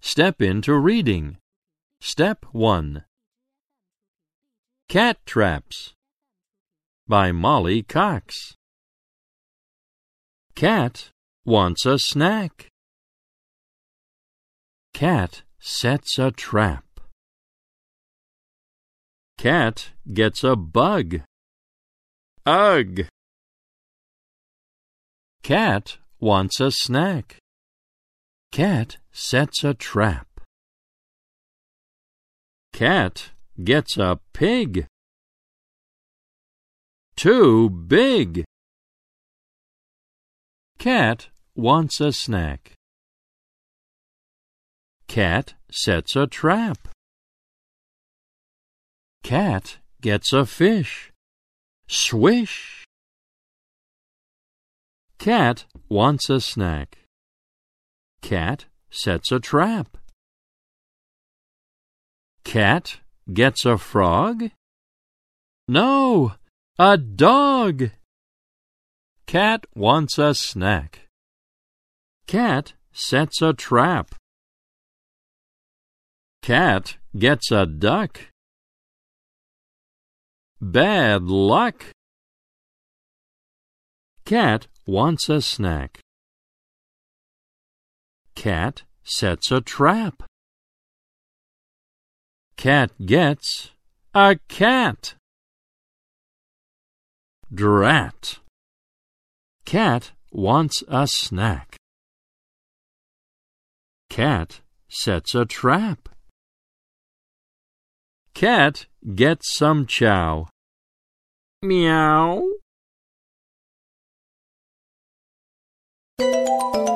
Step into reading. Step 1 Cat Traps by Molly Coxe. Cat wants a snack. Cat sets a trap. Cat gets a bug. Ugh! Cat wants a snack. Cat sets a trap. Cat gets a pig. Too big. Cat wants a snack. Cat sets a trap. Cat gets a fish. Swish! Cat wants a snack. Cat sets a trap. Cat gets a frog? No, a dog. Cat wants a snack. Cat sets a trap. Cat gets a duck. Bad luck. Cat wants a snack. Cat sets a trap. Cat gets a cat. Drat. Cat wants a snack. Cat sets a trap. Cat gets some chow. Meow. Música